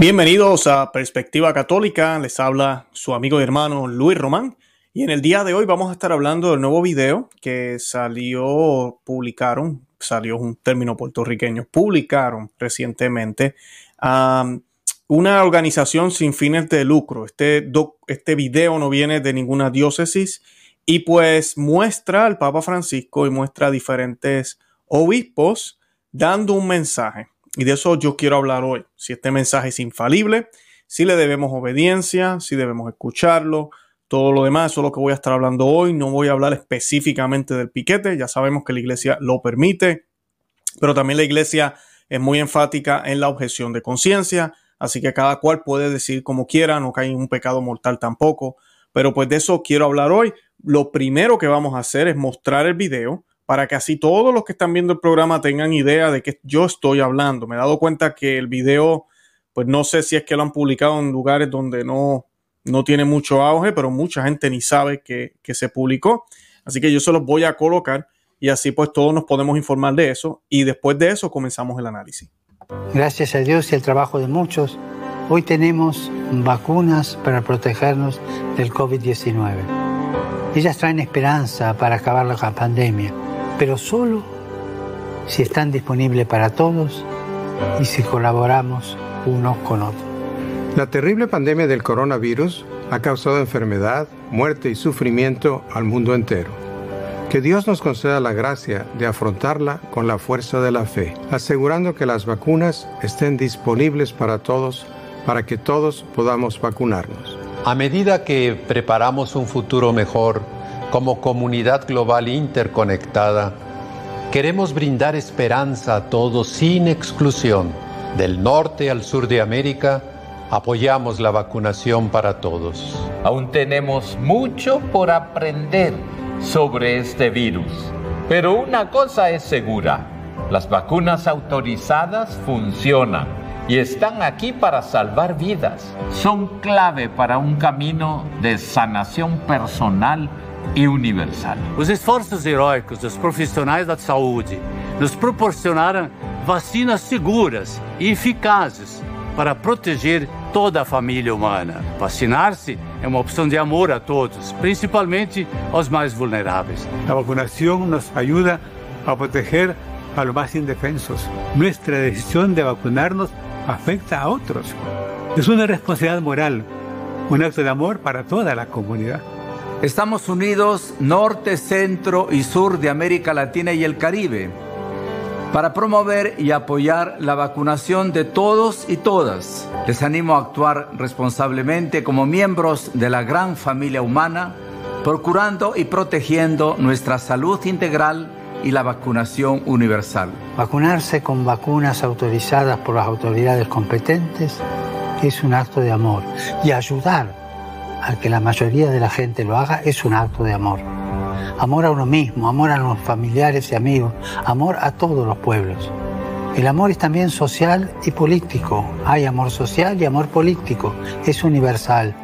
Bienvenidos a Perspectiva Católica, les habla su amigo y hermano Luis Román y en el día de hoy vamos a estar hablando del nuevo video que salió, publicaron, salió un término puertorriqueño, publicaron recientemente una organización sin fines de lucro. Este, este video no viene de ninguna diócesis y pues muestra al Papa Francisco y muestra a diferentes obispos dando un mensaje. Y de eso yo quiero hablar hoy. Si este mensaje es infalible, si le debemos obediencia, si debemos escucharlo, todo lo demás, eso es lo que voy a estar hablando hoy. No voy a hablar específicamente del piquete, ya sabemos que la iglesia lo permite, pero también la iglesia es muy enfática en la objeción de conciencia, así que cada cual puede decir como quiera, no cae en un pecado mortal tampoco. Pero pues de eso quiero hablar hoy. Lo primero que vamos a hacer es mostrar el video para que así todos los que están viendo el programa tengan idea de que yo estoy hablando. Me he dado cuenta que el video, pues no sé si es que lo han publicado en lugares donde no, no tiene mucho auge, pero mucha gente ni sabe que, que se publicó. Así que yo se los voy a colocar y así pues todos nos podemos informar de eso y después de eso comenzamos el análisis. Gracias a Dios y al trabajo de muchos, hoy tenemos vacunas para protegernos del COVID-19. Ellas traen esperanza para acabar la pandemia pero solo si están disponibles para todos y si colaboramos unos con otros. La terrible pandemia del coronavirus ha causado enfermedad, muerte y sufrimiento al mundo entero. Que Dios nos conceda la gracia de afrontarla con la fuerza de la fe, asegurando que las vacunas estén disponibles para todos, para que todos podamos vacunarnos. A medida que preparamos un futuro mejor, como comunidad global interconectada, queremos brindar esperanza a todos sin exclusión. Del norte al sur de América, apoyamos la vacunación para todos. Aún tenemos mucho por aprender sobre este virus, pero una cosa es segura, las vacunas autorizadas funcionan y están aquí para salvar vidas. Son clave para un camino de sanación personal e universal. Os esforços heróicos dos profissionais da saúde nos proporcionaram vacinas seguras e eficazes para proteger toda a família humana. Vacinar-se é uma opção de amor a todos, principalmente aos mais vulneráveis. A vacunação nos ajuda a proteger a los más indefensos. Nuestra decisión de vacunarnos afecta a otros. Es una responsabilidad moral, un acto de amor para toda la comunidad. Estamos unidos norte, centro y sur de América Latina y el Caribe para promover y apoyar la vacunación de todos y todas. Les animo a actuar responsablemente como miembros de la gran familia humana, procurando y protegiendo nuestra salud integral y la vacunación universal. Vacunarse con vacunas autorizadas por las autoridades competentes es un acto de amor y ayudar al que la mayoría de la gente lo haga es un acto de amor. Amor a uno mismo, amor a los familiares y amigos, amor a todos los pueblos. El amor es también social y político. Hay amor social y amor político. Es universal,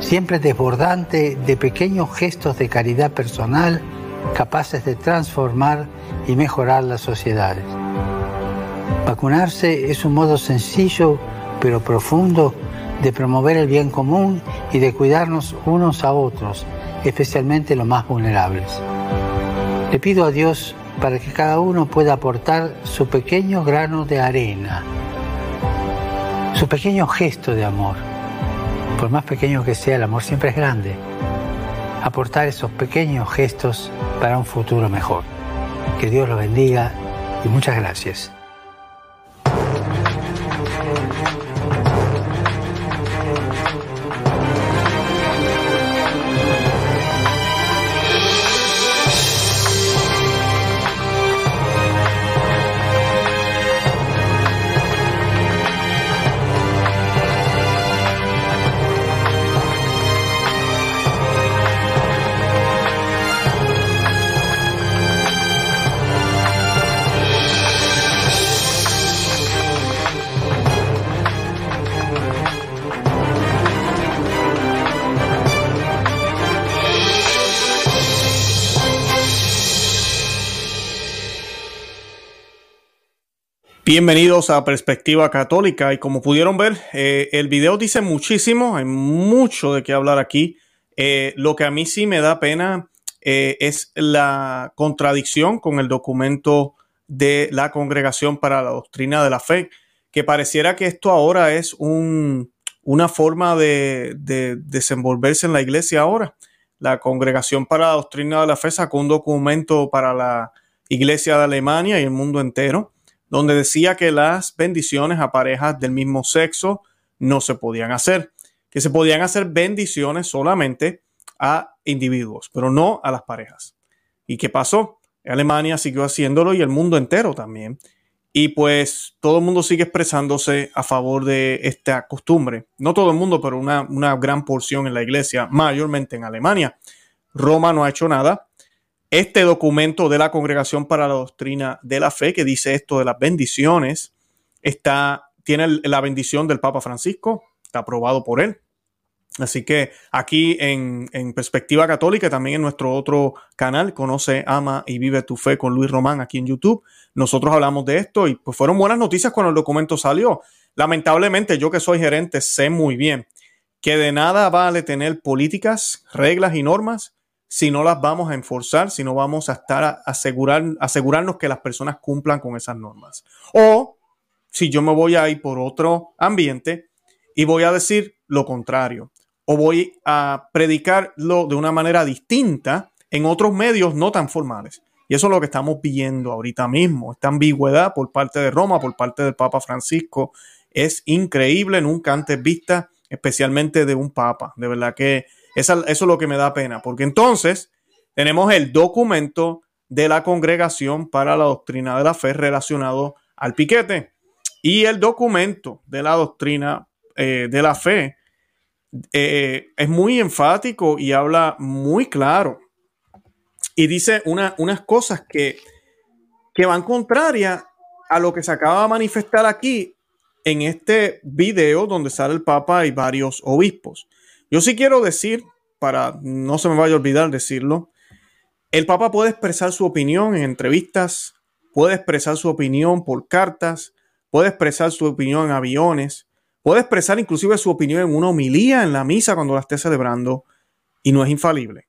siempre desbordante de pequeños gestos de caridad personal capaces de transformar y mejorar las sociedades. Vacunarse es un modo sencillo pero profundo de promover el bien común y de cuidarnos unos a otros, especialmente los más vulnerables. Le pido a Dios para que cada uno pueda aportar su pequeño grano de arena, su pequeño gesto de amor. Por más pequeño que sea, el amor siempre es grande. Aportar esos pequeños gestos para un futuro mejor. Que Dios lo bendiga y muchas gracias. Bienvenidos a Perspectiva Católica y como pudieron ver, eh, el video dice muchísimo, hay mucho de qué hablar aquí. Eh, lo que a mí sí me da pena eh, es la contradicción con el documento de la Congregación para la Doctrina de la Fe, que pareciera que esto ahora es un, una forma de, de desenvolverse en la iglesia ahora. La Congregación para la Doctrina de la Fe sacó un documento para la Iglesia de Alemania y el mundo entero donde decía que las bendiciones a parejas del mismo sexo no se podían hacer, que se podían hacer bendiciones solamente a individuos, pero no a las parejas. ¿Y qué pasó? Alemania siguió haciéndolo y el mundo entero también. Y pues todo el mundo sigue expresándose a favor de esta costumbre. No todo el mundo, pero una, una gran porción en la iglesia, mayormente en Alemania. Roma no ha hecho nada este documento de la Congregación para la Doctrina de la Fe, que dice esto de las bendiciones, está, tiene la bendición del Papa Francisco, está aprobado por él. Así que aquí en, Perspectiva Católica, también en nuestro otro canal, Conoce, Ama y Vive tu Fe con Luis Román aquí en YouTube, nosotros hablamos de esto y pues fueron buenas noticias cuando el documento salió. Lamentablemente, yo que soy gerente sé muy bien que de nada vale tener políticas, reglas y normas si no las vamos a enforzar, si no vamos a estar a asegurar, asegurarnos que las personas cumplan con esas normas. O si yo me voy a ir por otro ambiente y voy a decir lo contrario, o voy a predicarlo de una manera distinta en otros medios no tan formales. Y eso es lo que estamos viendo ahorita mismo. Esta ambigüedad por parte de Roma, por parte del Papa Francisco, es increíble, nunca antes vista, especialmente de un Papa. De verdad que eso, es lo que me da pena, porque entonces tenemos el documento de la Congregación para la Doctrina de la Fe relacionado al piquete y el documento de la Doctrina eh, de la Fe eh, es muy enfático y habla muy claro y dice unas cosas que, que van contrarias a lo que se acaba de manifestar aquí en este video donde sale el Papa y varios obispos. Yo sí quiero decir, para no se me vaya a olvidar decirlo, el Papa puede expresar su opinión en entrevistas, puede expresar su opinión por cartas, puede expresar su opinión en aviones, puede expresar inclusive su opinión en una homilía en la misa cuando la esté celebrando y no es infalible.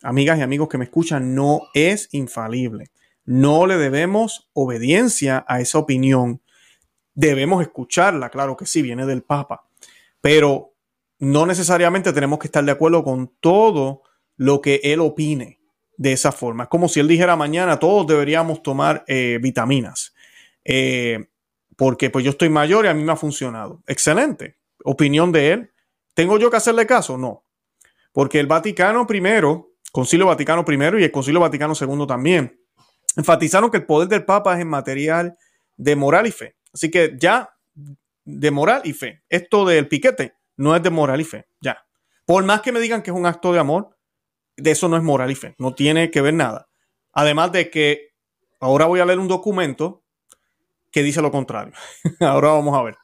Amigas y amigos que me escuchan, no es infalible. No le debemos obediencia a esa opinión. Debemos escucharla, claro que sí, viene del Papa. Pero no necesariamente tenemos que estar de acuerdo con todo lo que él opine de esa forma. Es como si él dijera mañana todos deberíamos tomar eh, vitaminas. Eh, porque pues yo estoy mayor y a mí me ha funcionado. Excelente. Opinión de él. ¿Tengo yo que hacerle caso? No. Porque el Vaticano primero, Concilio Vaticano primero y el Concilio Vaticano segundo también, enfatizaron que el poder del Papa es en material de moral y fe. Así que ya de moral y fe. Esto del piquete no es de moral y fe, ya. Por más que me digan que es un acto de amor, de eso no es moral y fe, no tiene que ver nada. Además de que ahora voy a leer un documento que dice lo contrario. ahora vamos a ver.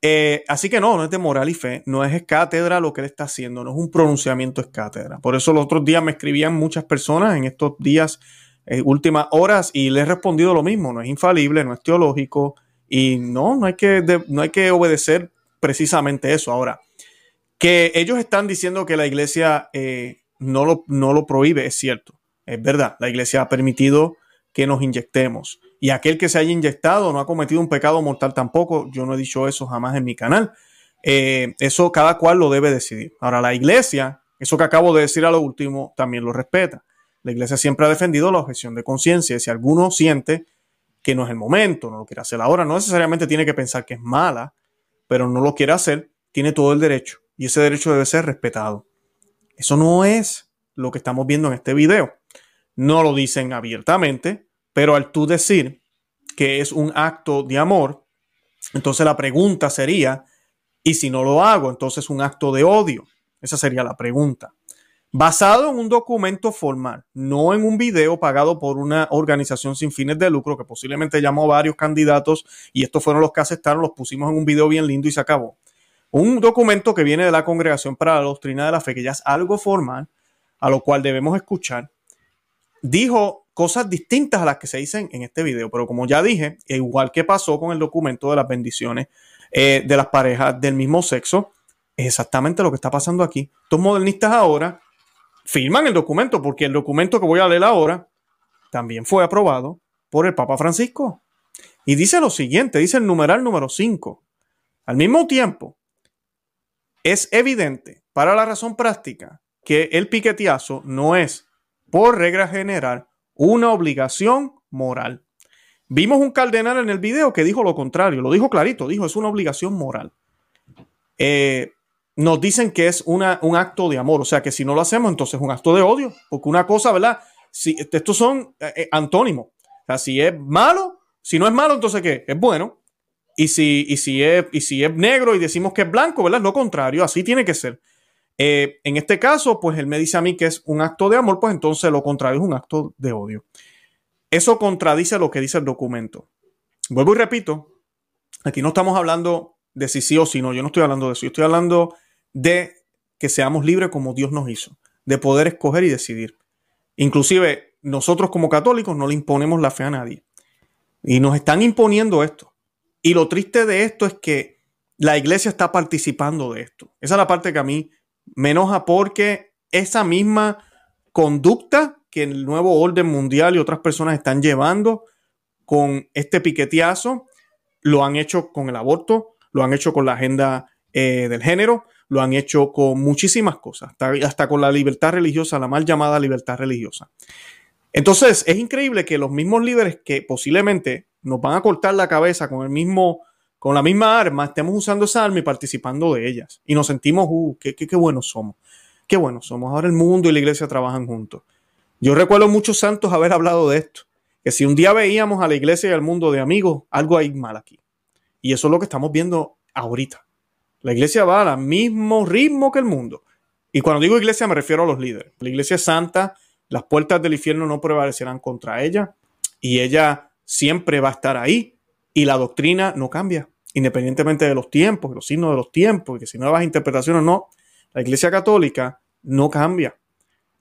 Eh, así que no, no es de moral y fe, no es cátedra lo que él está haciendo, no es un pronunciamiento es cátedra. Por eso los otros días me escribían muchas personas en estos días, eh, últimas horas, y le he respondido lo mismo, no es infalible, no es teológico, y no, no hay que, no hay que obedecer precisamente eso. Ahora, que ellos están diciendo que la iglesia eh, no, lo, no lo prohíbe, es cierto. Es verdad, la iglesia ha permitido que nos inyectemos. Y aquel que se haya inyectado no ha cometido un pecado mortal tampoco. Yo no he dicho eso jamás en mi canal. Eh, eso cada cual lo debe decidir. Ahora, la iglesia, eso que acabo de decir a lo último, también lo respeta. La iglesia siempre ha defendido la objeción de conciencia. Si alguno siente que no es el momento, no lo quiere hacer ahora, no necesariamente tiene que pensar que es mala, pero no lo quiere hacer, tiene todo el derecho y ese derecho debe ser respetado. Eso no es lo que estamos viendo en este video. No lo dicen abiertamente, pero al tú decir que es un acto de amor, entonces la pregunta sería, ¿y si no lo hago? Entonces es un acto de odio. Esa sería la pregunta basado en un documento formal, no en un video pagado por una organización sin fines de lucro que posiblemente llamó a varios candidatos y estos fueron los que aceptaron, los pusimos en un video bien lindo y se acabó. Un documento que viene de la Congregación para la Doctrina de la Fe, que ya es algo formal, a lo cual debemos escuchar, dijo cosas distintas a las que se dicen en este video. Pero como ya dije, igual que pasó con el documento de las bendiciones eh, de las parejas del mismo sexo, es exactamente lo que está pasando aquí. Estos modernistas ahora firman el documento porque el documento que voy a leer ahora también fue aprobado por el Papa Francisco. Y dice lo siguiente, dice el numeral número 5. Al mismo tiempo, es evidente para la razón práctica que el piqueteazo no es, por regla general, una obligación moral. Vimos un cardenal en el video que dijo lo contrario, lo dijo clarito, dijo es una obligación moral. Eh, nos dicen que es una, un acto de amor, o sea que si no lo hacemos, entonces es un acto de odio, porque una cosa, ¿verdad? Si, estos son eh, eh, antónimos. O sea, si es malo, si no es malo, entonces ¿qué? Es bueno. Y si, y si, es, y si es negro y decimos que es blanco, ¿verdad? Es lo contrario, así tiene que ser. Eh, en este caso, pues él me dice a mí que es un acto de amor, pues entonces lo contrario es un acto de odio. Eso contradice lo que dice el documento. Vuelvo y repito, aquí no estamos hablando de si sí o si no, yo no estoy hablando de eso, yo estoy hablando de que seamos libres como Dios nos hizo, de poder escoger y decidir. Inclusive nosotros como católicos no le imponemos la fe a nadie. Y nos están imponiendo esto. Y lo triste de esto es que la iglesia está participando de esto. Esa es la parte que a mí me enoja porque esa misma conducta que el nuevo orden mundial y otras personas están llevando con este piqueteazo, lo han hecho con el aborto, lo han hecho con la agenda eh, del género, lo han hecho con muchísimas cosas, hasta, con la libertad religiosa, la mal llamada libertad religiosa. Entonces, es increíble que los mismos líderes que posiblemente nos van a cortar la cabeza con el mismo, con la misma arma, estemos usando esa arma y participando de ellas. Y nos sentimos, uh, qué, qué, qué buenos somos. Qué buenos somos. Ahora el mundo y la iglesia trabajan juntos. Yo recuerdo muchos santos haber hablado de esto. Que si un día veíamos a la iglesia y al mundo de amigos, algo hay mal aquí. Y eso es lo que estamos viendo ahorita. La iglesia va al mismo ritmo que el mundo. Y cuando digo iglesia me refiero a los líderes. La iglesia es santa, las puertas del infierno no prevalecerán contra ella y ella siempre va a estar ahí y la doctrina no cambia, independientemente de los tiempos, los signos de los tiempos, que si nuevas interpretaciones no, la iglesia católica no cambia.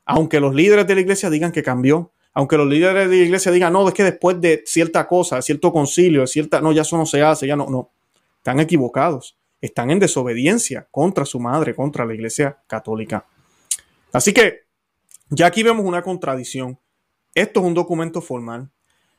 Aunque los líderes de la iglesia digan que cambió, aunque los líderes de la iglesia digan, no, es que después de cierta cosa, de cierto concilio, de cierta, no, ya eso no se hace, ya no, no, están equivocados están en desobediencia contra su madre, contra la iglesia católica. Así que ya aquí vemos una contradicción. Esto es un documento formal.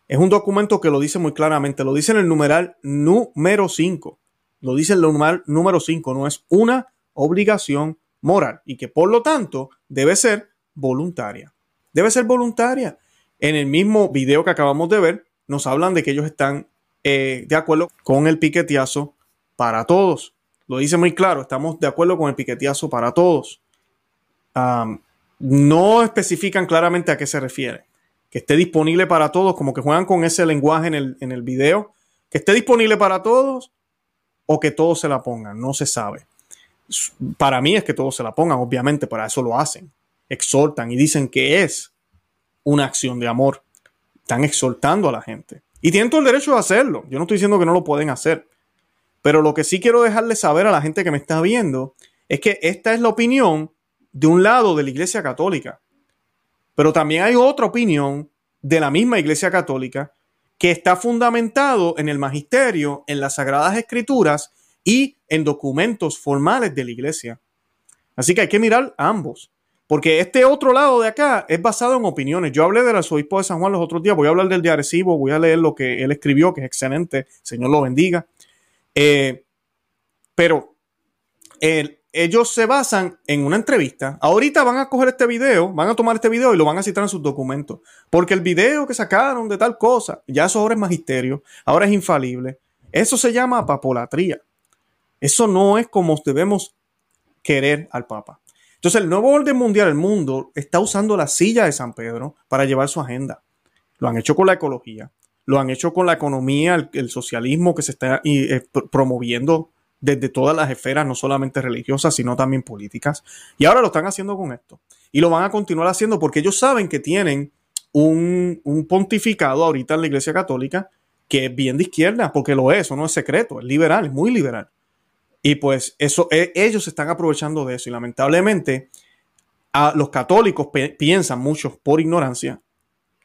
Es un documento que lo dice muy claramente. Lo dice en el numeral número 5. Lo dice en el numeral número 5. No es una obligación moral y que por lo tanto debe ser voluntaria. Debe ser voluntaria. En el mismo video que acabamos de ver, nos hablan de que ellos están eh, de acuerdo con el piqueteazo para todos. Lo dice muy claro, estamos de acuerdo con el piqueteazo para todos. no especifican claramente a qué se refiere. Que esté disponible para todos, como que juegan con ese lenguaje en el, en el video. Que esté disponible para todos o que todos se la pongan, no se sabe. Para mí es que todos se la pongan, obviamente, para eso lo hacen. Exhortan y dicen que es una acción de amor. Están exhortando a la gente. Y tienen todo el derecho de hacerlo. Yo no estoy diciendo que no lo pueden hacer. Pero lo que sí quiero dejarle saber a la gente que me está viendo es que esta es la opinión de un lado de la Iglesia Católica. Pero también hay otra opinión de la misma Iglesia Católica que está fundamentado en el magisterio, en las sagradas escrituras y en documentos formales de la Iglesia. Así que hay que mirar ambos. Porque este otro lado de acá es basado en opiniones. Yo hablé del arzobispo de San Juan los otros días, voy a hablar del de Arecibo, voy a leer lo que él escribió, que es excelente, Señor lo bendiga. Eh, pero ellos se basan en una entrevista. Ahorita van a coger este video, van a tomar este video y lo van a citar en sus documentos. Porque el video que sacaron de tal cosa, ya eso ahora es magisterio, ahora es infalible. Eso se llama papolatría. Eso no es como debemos querer al Papa. Entonces el nuevo orden mundial, el mundo, está usando la silla de San Pedro para llevar su agenda. Lo han hecho con la ecología, lo han hecho con la economía, el, socialismo que se está eh, promoviendo desde todas las esferas, no solamente religiosas, sino también políticas. Y ahora lo están haciendo con esto. Y lo van a continuar haciendo porque ellos saben que tienen un, pontificado ahorita en la Iglesia Católica que es bien de izquierda, porque lo es, eso no es secreto, es liberal, es muy liberal. Y pues eso, e, ellos se están aprovechando de eso. Y lamentablemente, a los católicos piensan muchos por ignorancia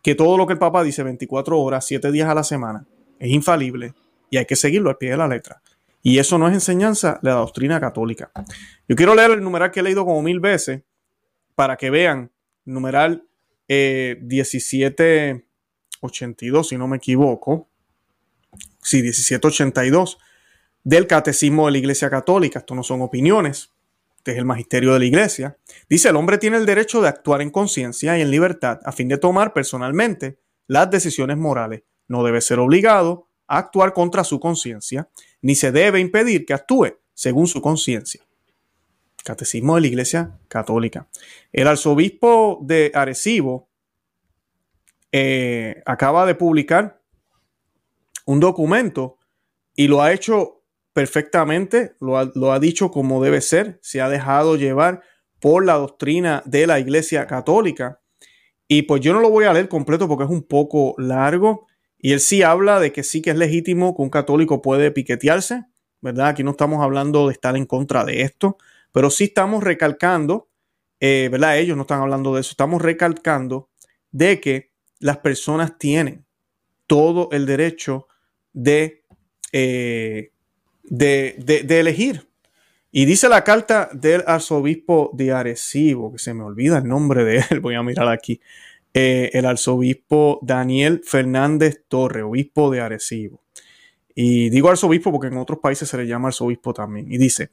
que todo lo que el Papa dice 24 horas, 7 días a la semana, es infalible y hay que seguirlo al pie de la letra. Y eso no es enseñanza de la doctrina católica. Yo quiero leer el numeral que he leído como mil veces para que vean, numeral 1782, si no me equivoco. Sí, 1782 del Catecismo de la Iglesia Católica. Esto no son opiniones, este es el magisterio de la Iglesia. Dice, el hombre tiene el derecho de actuar en conciencia y en libertad a fin de tomar personalmente las decisiones morales. No debe ser obligado a actuar contra su conciencia, ni se debe impedir que actúe según su conciencia. Catecismo de la Iglesia Católica. El arzobispo de Arecibo eh, acaba de publicar un documento y lo ha hecho perfectamente, lo ha, lo ha dicho como debe ser, se ha dejado llevar por la doctrina de la Iglesia Católica. Y pues yo no lo voy a leer completo porque es un poco largo. Y él sí habla de que sí que es legítimo que un católico puede piquetearse, ¿verdad? Aquí no estamos hablando de estar en contra de esto, pero sí estamos recalcando, eh, ¿verdad? Ellos no están hablando de eso, estamos recalcando de que las personas tienen todo el derecho de, eh, de, de, elegir. Y dice la carta del arzobispo de Arecibo, que se me olvida el nombre de él, voy a mirar aquí, eh, el arzobispo Daniel Fernández Torre, obispo de Arecibo. Y digo arzobispo porque en otros países se le llama arzobispo también. Y dice,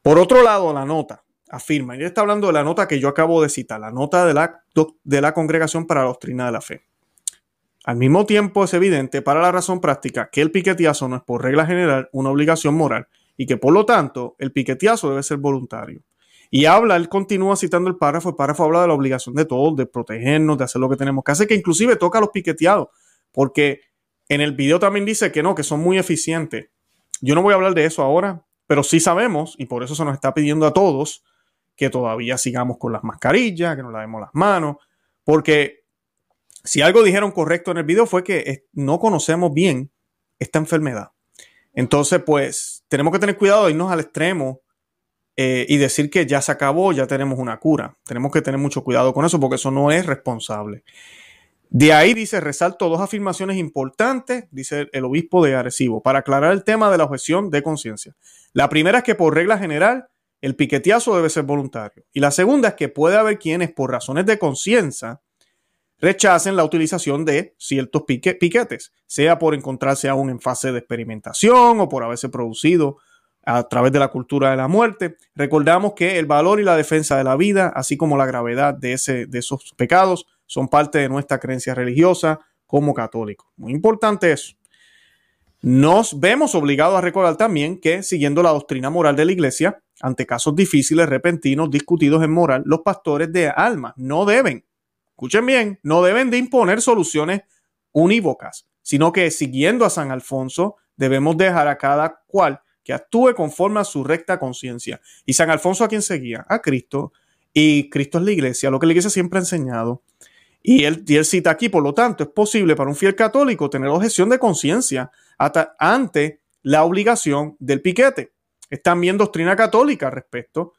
por otro lado, la nota afirma, y él está hablando de la nota que yo acabo de citar, la nota de la, de la Congregación para la Doctrina de la Fe. Al mismo tiempo es evidente para la razón práctica que el piqueteazo no es por regla general una obligación moral y que por lo tanto el piqueteazo debe ser voluntario. Y habla, él continúa citando el párrafo, el párrafo habla de la obligación de todos, de protegernos, de hacer lo que tenemos que hacer, que inclusive toca a los piqueteados, porque en el video también dice que no, que son muy eficientes. Yo no voy a hablar de eso ahora, pero sí sabemos, y por eso se nos está pidiendo a todos, que todavía sigamos con las mascarillas, que nos lavemos las manos, porque si algo dijeron correcto en el video fue que no conocemos bien esta enfermedad. Entonces, pues tenemos que tener cuidado de irnos al extremo eh, y decir que ya se acabó, ya tenemos una cura. Tenemos que tener mucho cuidado con eso porque eso no es responsable. De ahí dice, resalto dos afirmaciones importantes, dice el obispo de Arecibo, para aclarar el tema de la objeción de conciencia. La primera es que por regla general el piqueteazo debe ser voluntario. Y la segunda es que puede haber quienes por razones de conciencia rechacen la utilización de ciertos piquetes, sea por encontrarse aún en fase de experimentación o por haberse producido a través de la cultura de la muerte. Recordamos que el valor y la defensa de la vida, así como la gravedad de, ese, de esos pecados, son parte de nuestra creencia religiosa como católicos. Muy importante eso. Nos vemos obligados a recordar también que, siguiendo la doctrina moral de la Iglesia, ante casos difíciles, repentinos, discutidos en moral, los pastores de alma no deben escuchen bien, no deben de imponer soluciones unívocas, sino que siguiendo a San Alfonso, debemos dejar a cada cual que actúe conforme a su recta conciencia. ¿Y San Alfonso a quién seguía? A Cristo. Y Cristo es la iglesia, lo que la iglesia siempre ha enseñado. Y él, y él cita aquí, por lo tanto, es posible para un fiel católico tener objeción de conciencia ante la obligación del piquete. Es también doctrina católica respecto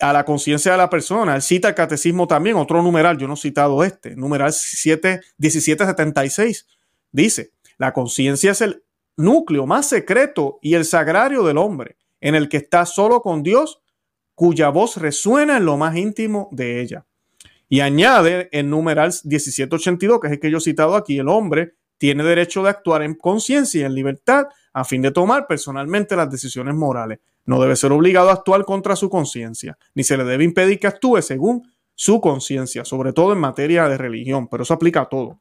a la conciencia de la persona. Él cita el catecismo también, otro numeral, yo no he citado este, numeral 7, 1776. Dice, la conciencia es el núcleo más secreto y el sagrario del hombre, en el que está solo con Dios, cuya voz resuena en lo más íntimo de ella. Y añade el numeral 1782, que es el que yo he citado aquí, el hombre tiene derecho de actuar en conciencia y en libertad a fin de tomar personalmente las decisiones morales no debe ser obligado a actuar contra su conciencia, ni se le debe impedir que actúe según su conciencia, sobre todo en materia de religión, pero eso aplica a todo.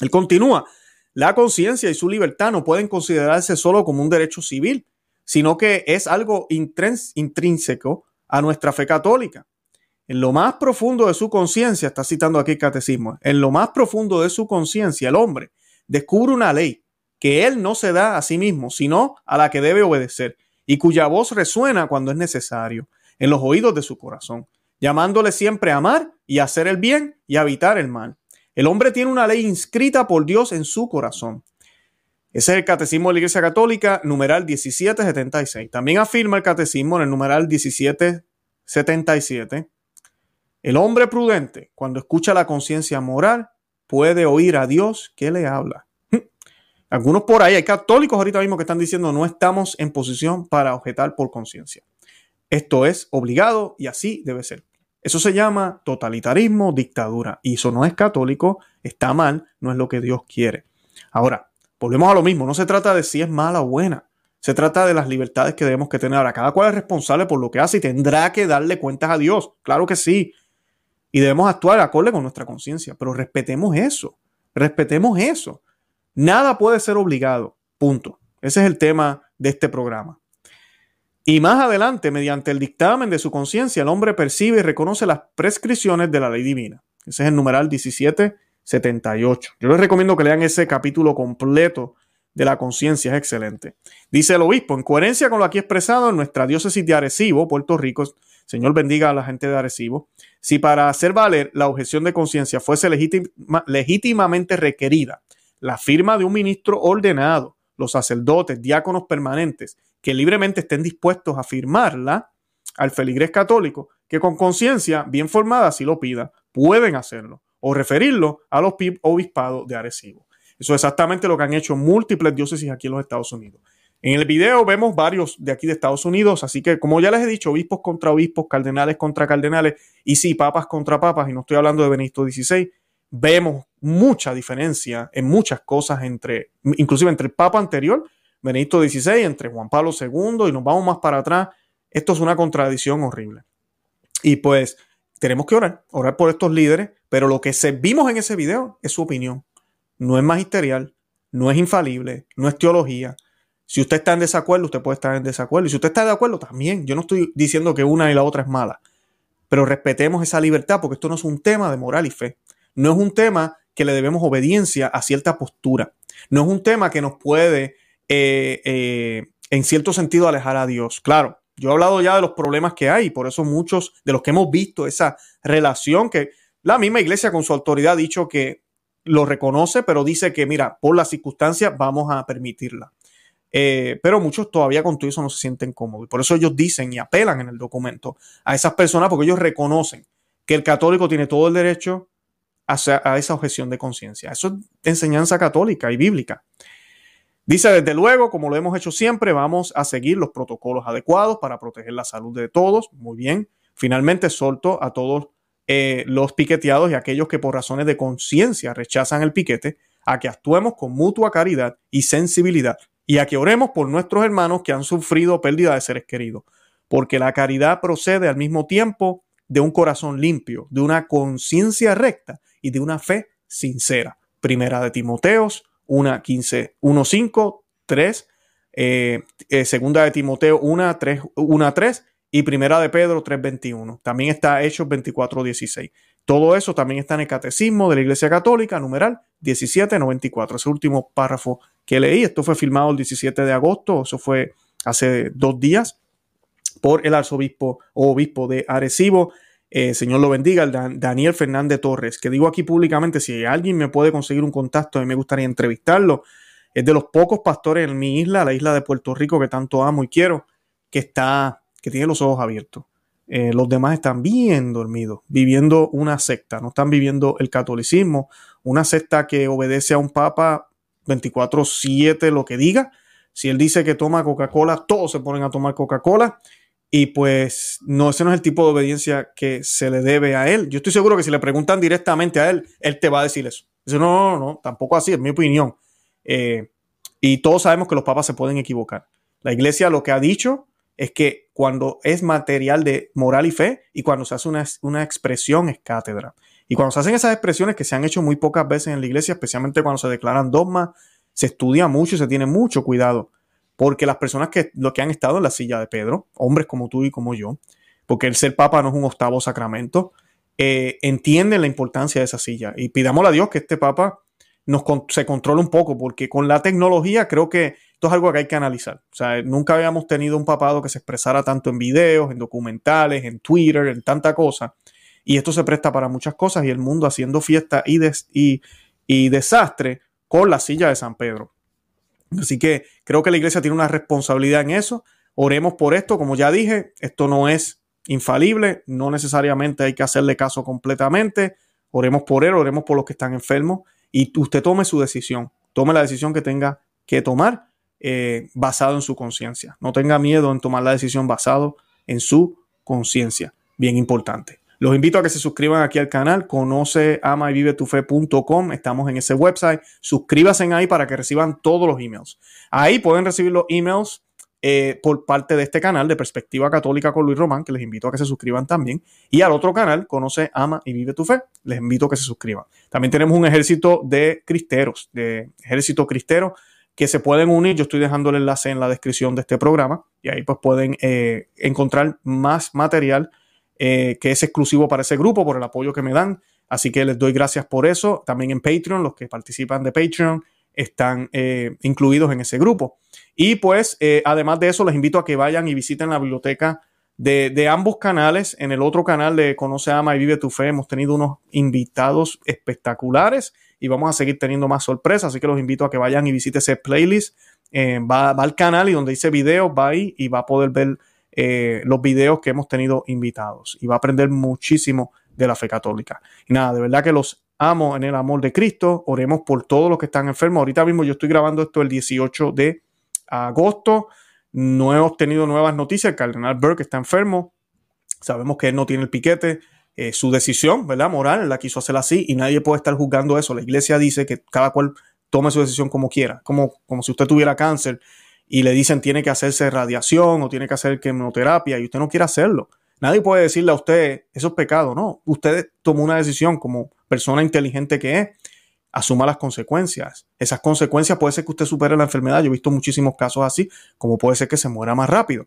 Él continúa, la conciencia y su libertad no pueden considerarse solo como un derecho civil, sino que es algo intrínseco a nuestra fe católica. En lo más profundo de su conciencia, está citando aquí el catecismo, en lo más profundo de su conciencia, el hombre descubre una ley que él no se da a sí mismo, sino a la que debe obedecer y cuya voz resuena cuando es necesario en los oídos de su corazón, llamándole siempre a amar y hacer el bien y habitar el mal. El hombre tiene una ley inscrita por Dios en su corazón. Ese es el Catecismo de la Iglesia Católica, numeral 1776. También afirma el Catecismo en el numeral 1777. El hombre prudente, cuando escucha la conciencia moral, puede oír a Dios que le habla. Algunos por ahí, hay católicos ahorita mismo que están diciendo no estamos en posición para objetar por conciencia. Esto es obligado y así debe ser. Eso se llama totalitarismo, dictadura. Y eso no es católico, está mal, no es lo que Dios quiere. Ahora, volvemos a lo mismo, no se trata de si es mala o buena. Se trata de las libertades que debemos que tener. Ahora, cada cual es responsable por lo que hace y tendrá que darle cuentas a Dios. Claro que sí. Y debemos actuar acorde con nuestra conciencia. Pero respetemos eso. Respetemos eso. Nada puede ser obligado. Punto. Ese es el tema de este programa. Y más adelante, mediante el dictamen de su conciencia, el hombre percibe y reconoce las prescripciones de la ley divina. Ese es el numeral 1778. Yo les recomiendo que lean ese capítulo completo de la conciencia, es excelente. Dice el obispo, en coherencia con lo aquí expresado en nuestra diócesis de Arecibo, Puerto Rico, Señor bendiga a la gente de Arecibo, si para hacer valer la objeción de conciencia fuese legítimamente requerida la firma de un ministro ordenado, los sacerdotes, diáconos permanentes, que libremente estén dispuestos a firmarla al feligrés católico, que con conciencia bien formada si lo pida, pueden hacerlo o referirlo a los obispados de Arecibo. Eso es exactamente lo que han hecho múltiples diócesis aquí en los Estados Unidos. En el video vemos varios de aquí de Estados Unidos, así que como ya les he dicho, obispos contra obispos, cardenales contra cardenales, y sí, papas contra papas, y no estoy hablando de Benedicto XVI, vemos mucha diferencia en muchas cosas entre, inclusive entre el papa anterior Benedicto XVI, entre Juan Pablo II y nos vamos más para atrás. Esto es una contradicción horrible. Y pues tenemos que orar, orar por estos líderes, pero lo que se vimos en ese video es su opinión. No es magisterial, no es infalible, no es teología. Si usted está en desacuerdo, usted puede estar en desacuerdo. Y si usted está de acuerdo, también. Yo no estoy diciendo que una y la otra es mala. Pero respetemos esa libertad porque esto no es un tema de moral y fe. No es un tema que le debemos obediencia a cierta postura. No es un tema que nos puede eh, eh, en cierto sentido alejar a Dios. Claro, yo he hablado ya de los problemas que hay, por eso muchos de los que hemos visto esa relación que la misma iglesia con su autoridad ha dicho que lo reconoce, pero dice que, mira, por las circunstancias vamos a permitirla. Eh, pero muchos todavía con todo eso no se sienten cómodos. Por eso ellos dicen y apelan en el documento a esas personas porque ellos reconocen que el católico tiene todo el derecho a, esa objeción de conciencia. Eso es enseñanza católica y bíblica. Dice, desde luego, como lo hemos hecho siempre, vamos a seguir los protocolos adecuados para proteger la salud de todos. Muy bien. Finalmente, solto a todos eh, los piqueteados y aquellos que por razones de conciencia rechazan el piquete, a que actuemos con mutua caridad y sensibilidad y a que oremos por nuestros hermanos que han sufrido pérdida de seres queridos, porque la caridad procede al mismo tiempo de un corazón limpio, de una conciencia recta y de una fe sincera. Primera de Timoteos 1, 15, 1, 5, 3, segunda de Timoteo 1, 3, 1, 3 y primera de Pedro 3, 21. También está Hechos 24, 16. Todo eso también está en el Catecismo de la Iglesia Católica, numeral 1794. Ese último párrafo que leí, esto fue filmado el 17 de agosto, eso fue hace dos días, por el arzobispo o obispo de Arecibo, eh, señor lo bendiga, el Daniel Fernández Torres, que digo aquí públicamente, si alguien me puede conseguir un contacto, a mí me gustaría entrevistarlo. Es de los pocos pastores en mi isla, la isla de Puerto Rico, que tanto amo y quiero, que está, que tiene los ojos abiertos. Eh, los demás están bien dormidos, viviendo una secta, no están viviendo el catolicismo, una secta que obedece a un papa 24/7 lo que diga. Si él dice que toma Coca-Cola, todos se ponen a tomar Coca-Cola. Y pues no, ese no es el tipo de obediencia que se le debe a él. Yo estoy seguro que si le preguntan directamente a él, él te va a decir eso. Dice, no, no, no, tampoco así, es mi opinión. Eh, y todos sabemos que los papas se pueden equivocar. La iglesia lo que ha dicho es que cuando es material de moral y fe y cuando se hace una, una expresión es cátedra. Y cuando se hacen esas expresiones que se han hecho muy pocas veces en la iglesia, especialmente cuando se declaran dogmas, se estudia mucho y se tiene mucho cuidado porque las personas que, lo que han estado en la silla de Pedro, hombres como tú y como yo, porque el ser papa no es un octavo sacramento, eh, entienden la importancia de esa silla. Y pidámosle a Dios que este papa nos, se controle un poco, porque con la tecnología creo que esto es algo que hay que analizar. O sea, nunca habíamos tenido un papado que se expresara tanto en videos, en documentales, en Twitter, en tanta cosa. Y esto se presta para muchas cosas y el mundo haciendo fiesta y, y, y desastre con la silla de San Pedro. Así que creo que la iglesia tiene una responsabilidad en eso. Oremos por esto, como ya dije, esto no es infalible, no necesariamente hay que hacerle caso completamente. Oremos por él, oremos por los que están enfermos y usted tome su decisión. Tome la decisión que tenga que tomar eh, basado en su conciencia. No tenga miedo en tomar la decisión basado en su conciencia. Bien importante. Los invito a que se suscriban aquí al canal, conoce ama y vive tu fe.com, estamos en ese website, suscríbanse ahí para que reciban todos los emails. Ahí pueden recibir los emails eh, por parte de este canal de Perspectiva Católica con Luis Román, que les invito a que se suscriban también, y al otro canal, conoce, ama y vive tu fe, les invito a que se suscriban. También tenemos un ejército de cristeros, de ejército cristero, que se pueden unir. Yo estoy dejando el enlace en la descripción de este programa y ahí pues pueden eh, encontrar más material eh, que es exclusivo para ese grupo por el apoyo que me dan. Así que les doy gracias por eso. También en Patreon, los que participan de Patreon están eh, incluidos en ese grupo. Y pues, además de eso, les invito a que vayan y visiten la biblioteca de, ambos canales. En el otro canal de Conoce, Ama y Vive tu Fe hemos tenido unos invitados espectaculares y vamos a seguir teniendo más sorpresas. Así que los invito a que vayan y visiten ese playlist. Eh, va, al canal y donde dice videos, va ahí y va a poder ver eh, los videos que hemos tenido invitados y va a aprender muchísimo de la fe católica. Y nada, de verdad que los amo en el amor de Cristo. Oremos por todos los que están enfermos. Ahorita mismo yo estoy grabando esto el 18 de agosto. No hemos tenido nuevas noticias. El cardenal Burke está enfermo. Sabemos que él no tiene el piquete. Eh, su decisión, ¿verdad? Moral, la quiso hacer así y nadie puede estar juzgando eso. La iglesia dice que cada cual tome su decisión como quiera, como, como si usted tuviera cáncer y le dicen tiene que hacerse radiación o tiene que hacer quimioterapia y usted no quiere hacerlo. Nadie puede decirle a usted, eso es pecado, no. Usted tomó una decisión como persona inteligente que es, asuma las consecuencias. Esas consecuencias puede ser que usted supere la enfermedad. Yo he visto muchísimos casos así, como puede ser que se muera más rápido.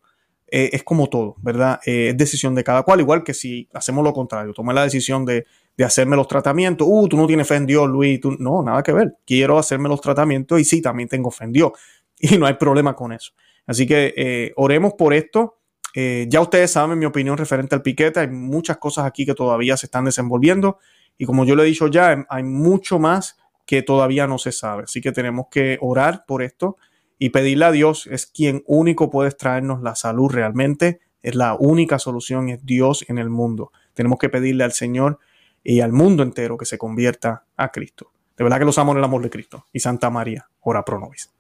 Eh, es como todo, ¿verdad? Eh, es decisión de cada cual, igual que si hacemos lo contrario, tomé la decisión de, hacerme los tratamientos, uh, tú no tienes fe en Dios, Luis, no, nada que ver, quiero hacerme los tratamientos y sí, también tengo fe en Dios y no hay problema con eso. Así que eh, oremos por esto. ya ustedes saben mi opinión referente al piquete, hay muchas cosas aquí que todavía se están desenvolviendo y como yo le he dicho ya, hay mucho más que todavía no se sabe. Así que tenemos que orar por esto y pedirle a Dios es quien único puede traernos la salud realmente. Es la única solución, es Dios en el mundo. Tenemos que pedirle al Señor y al mundo entero que se convierta a Cristo. De verdad que los amo en el amor de Cristo. Y Santa María, ora pro nobis.